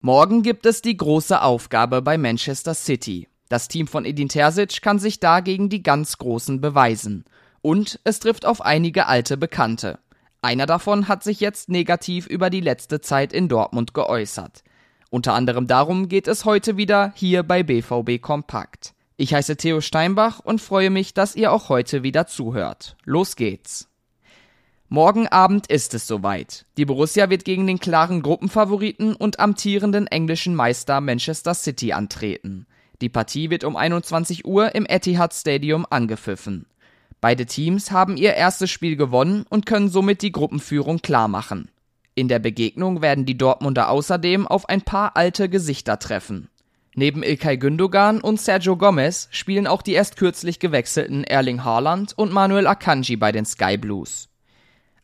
Morgen gibt es die große Aufgabe bei Manchester City. Das Team von Edin Terzic kann sich da gegen die ganz Großen beweisen. Und es trifft auf einige alte Bekannte. Einer davon hat sich jetzt negativ über die letzte Zeit in Dortmund geäußert. Unter anderem darum geht es heute wieder hier bei BVB Kompakt. Ich heiße Theo Steinbach und freue mich, dass ihr auch heute wieder zuhört. Los geht's. Morgen Abend ist es soweit. Die Borussia wird gegen den klaren Gruppenfavoriten und amtierenden englischen Meister Manchester City antreten. Die Partie wird um 21 Uhr im Etihad Stadium angepfiffen. Beide Teams haben ihr erstes Spiel gewonnen und können somit die Gruppenführung klarmachen. In der Begegnung werden die Dortmunder außerdem auf ein paar alte Gesichter treffen. Neben Ilkay Gündogan und Sergio Gomez spielen auch die erst kürzlich gewechselten Erling Haaland und Manuel Akanji bei den Sky Blues.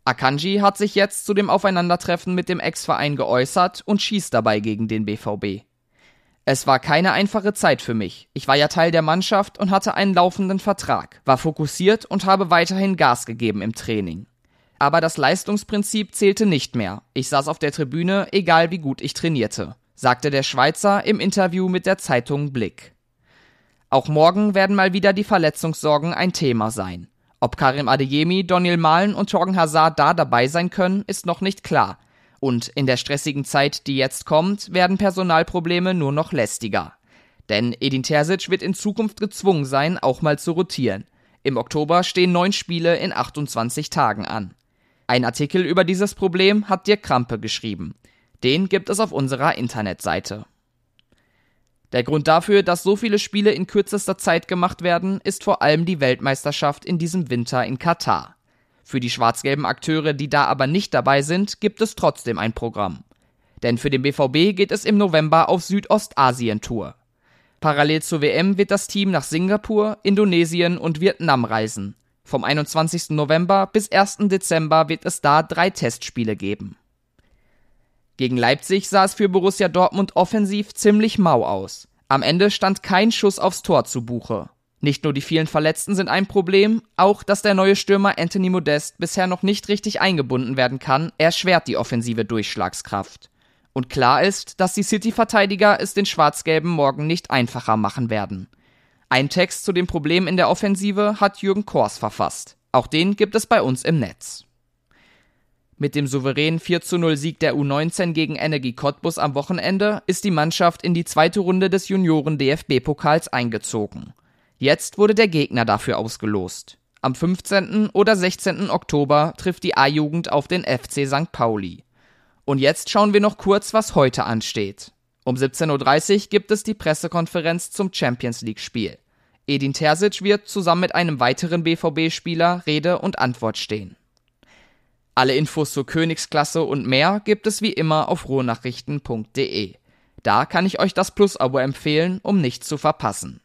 Akanji hat sich jetzt zu dem Aufeinandertreffen mit dem Ex-Verein geäußert und schießt dabei gegen den BVB. Es war keine einfache Zeit für mich. Ich war ja Teil der Mannschaft und hatte einen laufenden Vertrag, war fokussiert und habe weiterhin Gas gegeben im Training. Aber das Leistungsprinzip zählte nicht mehr. Ich saß auf der Tribüne, egal wie gut ich trainierte, sagte der Schweizer im Interview mit der Zeitung Blick. Auch morgen werden mal wieder die Verletzungssorgen ein Thema sein. Ob Karim Adeyemi, Daniel Mahlen und Torgen Hazard da dabei sein können, ist noch nicht klar. Und in der stressigen Zeit, die jetzt kommt, werden Personalprobleme nur noch lästiger. Denn Edin Terzic wird in Zukunft gezwungen sein, auch mal zu rotieren. Im Oktober stehen neun Spiele in 28 Tagen an. Ein Artikel über dieses Problem hat Dirk Krampe geschrieben. Den gibt es auf unserer Internetseite. Der Grund dafür, dass so viele Spiele in kürzester Zeit gemacht werden, ist vor allem die Weltmeisterschaft in diesem Winter in Katar. Für die schwarz-gelben Akteure, die da aber nicht dabei sind, gibt es trotzdem ein Programm. Denn für den BVB geht es im November auf Südostasien-Tour. Parallel zur WM wird das Team nach Singapur, Indonesien und Vietnam reisen. Vom 21. November bis 1. Dezember wird es da drei Testspiele geben. Gegen Leipzig sah es für Borussia Dortmund offensiv ziemlich mau aus. Am Ende stand kein Schuss aufs Tor zu Buche. Nicht nur die vielen Verletzten sind ein Problem, auch dass der neue Stürmer Anthony Modest bisher noch nicht richtig eingebunden werden kann, erschwert die offensive Durchschlagskraft. Und klar ist, dass die City-Verteidiger es den Schwarz-Gelben morgen nicht einfacher machen werden. Ein Text zu dem Problem in der Offensive hat Jürgen Kors verfasst. Auch den gibt es bei uns im Netz. Mit dem souveränen 4 zu 0 Sieg der U19 gegen Energie Cottbus am Wochenende ist die Mannschaft in die zweite Runde des Junioren DFB-Pokals eingezogen. Jetzt wurde der Gegner dafür ausgelost. Am 15. oder 16. Oktober trifft die A-Jugend auf den FC St. Pauli. Und jetzt schauen wir noch kurz, was heute ansteht. Um 17.30 Uhr gibt es die Pressekonferenz zum Champions League-Spiel. Edin Terzic wird zusammen mit einem weiteren BVB-Spieler Rede und Antwort stehen. Alle Infos zur Königsklasse und mehr gibt es wie immer auf ruhrnachrichten.de. Da kann ich euch das Plus-Abo empfehlen, um nichts zu verpassen.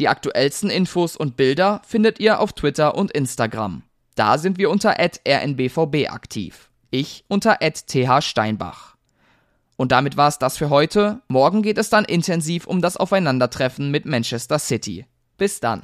Die aktuellsten Infos und Bilder findet ihr auf Twitter und Instagram. Da sind wir unter rnbvb aktiv. Ich unter thsteinbach. Und damit war's das für heute. Morgen geht es dann intensiv um das Aufeinandertreffen mit Manchester City. Bis dann.